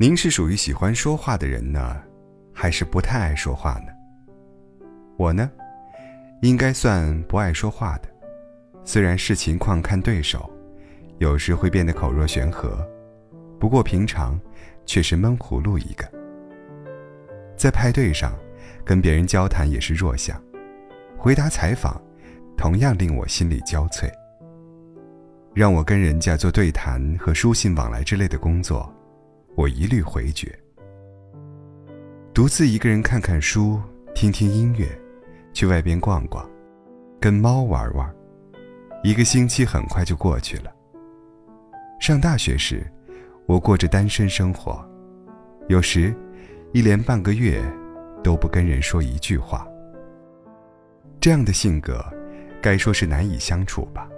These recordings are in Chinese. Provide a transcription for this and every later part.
您是属于喜欢说话的人呢，还是不太爱说话呢？我呢，应该算不爱说话的，虽然视情况看对手，有时会变得口若悬河，不过平常却是闷葫芦一个。在派对上，跟别人交谈也是弱项，回答采访，同样令我心力交瘁。让我跟人家做对谈和书信往来之类的工作，我一律回绝。独自一个人看看书，听听音乐，去外边逛逛，跟猫玩玩，一个星期很快就过去了。上大学时，我过着单身生活，有时一连半个月都不跟人说一句话。这样的性格，该说是难以相处吧。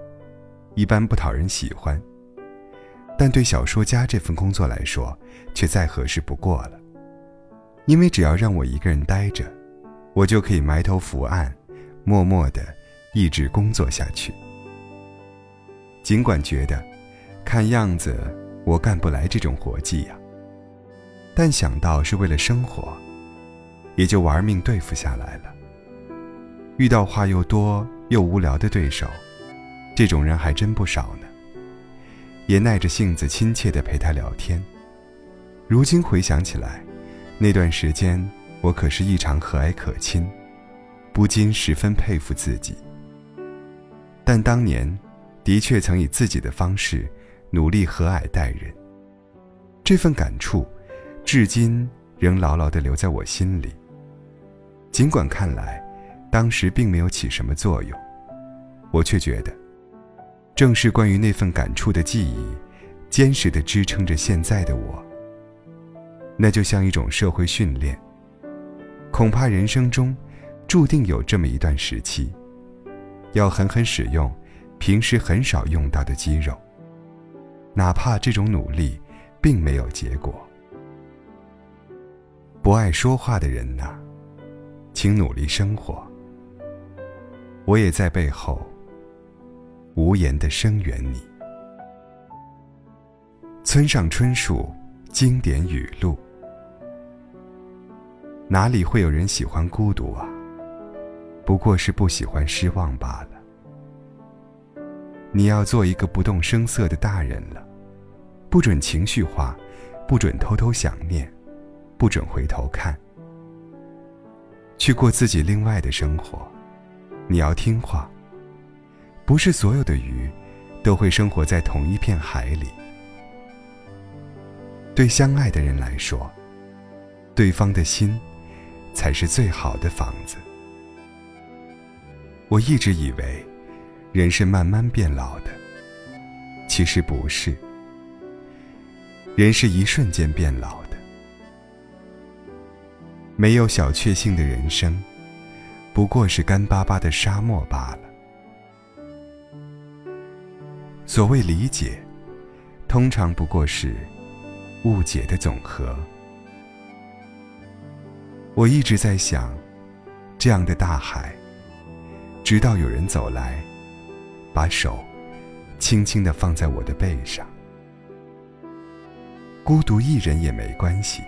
一般不讨人喜欢，但对小说家这份工作来说，却再合适不过了。因为只要让我一个人待着，我就可以埋头伏案，默默的一直工作下去。尽管觉得，看样子我干不来这种活计呀，但想到是为了生活，也就玩命对付下来了。遇到话又多又无聊的对手。这种人还真不少呢，也耐着性子亲切地陪他聊天。如今回想起来，那段时间我可是异常和蔼可亲，不禁十分佩服自己。但当年，的确曾以自己的方式努力和蔼待人。这份感触，至今仍牢牢地留在我心里。尽管看来，当时并没有起什么作用，我却觉得。正是关于那份感触的记忆，坚实的支撑着现在的我。那就像一种社会训练。恐怕人生中，注定有这么一段时期，要狠狠使用平时很少用到的肌肉。哪怕这种努力，并没有结果。不爱说话的人呐，请努力生活。我也在背后。无言的声援你。村上春树经典语录：哪里会有人喜欢孤独啊？不过是不喜欢失望罢了。你要做一个不动声色的大人了，不准情绪化，不准偷偷想念，不准回头看，去过自己另外的生活。你要听话。不是所有的鱼，都会生活在同一片海里。对相爱的人来说，对方的心，才是最好的房子。我一直以为，人是慢慢变老的，其实不是。人是一瞬间变老的。没有小确幸的人生，不过是干巴巴的沙漠罢了。所谓理解，通常不过是误解的总和。我一直在想，这样的大海，直到有人走来，把手轻轻的放在我的背上。孤独一人也没关系，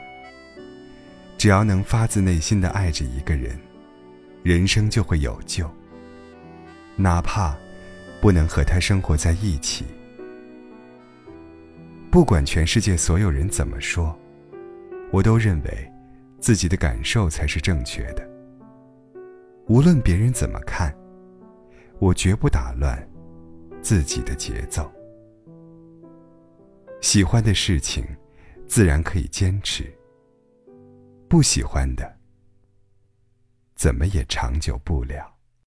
只要能发自内心的爱着一个人，人生就会有救。哪怕。不能和他生活在一起。不管全世界所有人怎么说，我都认为自己的感受才是正确的。无论别人怎么看，我绝不打乱自己的节奏。喜欢的事情，自然可以坚持；不喜欢的，怎么也长久不了。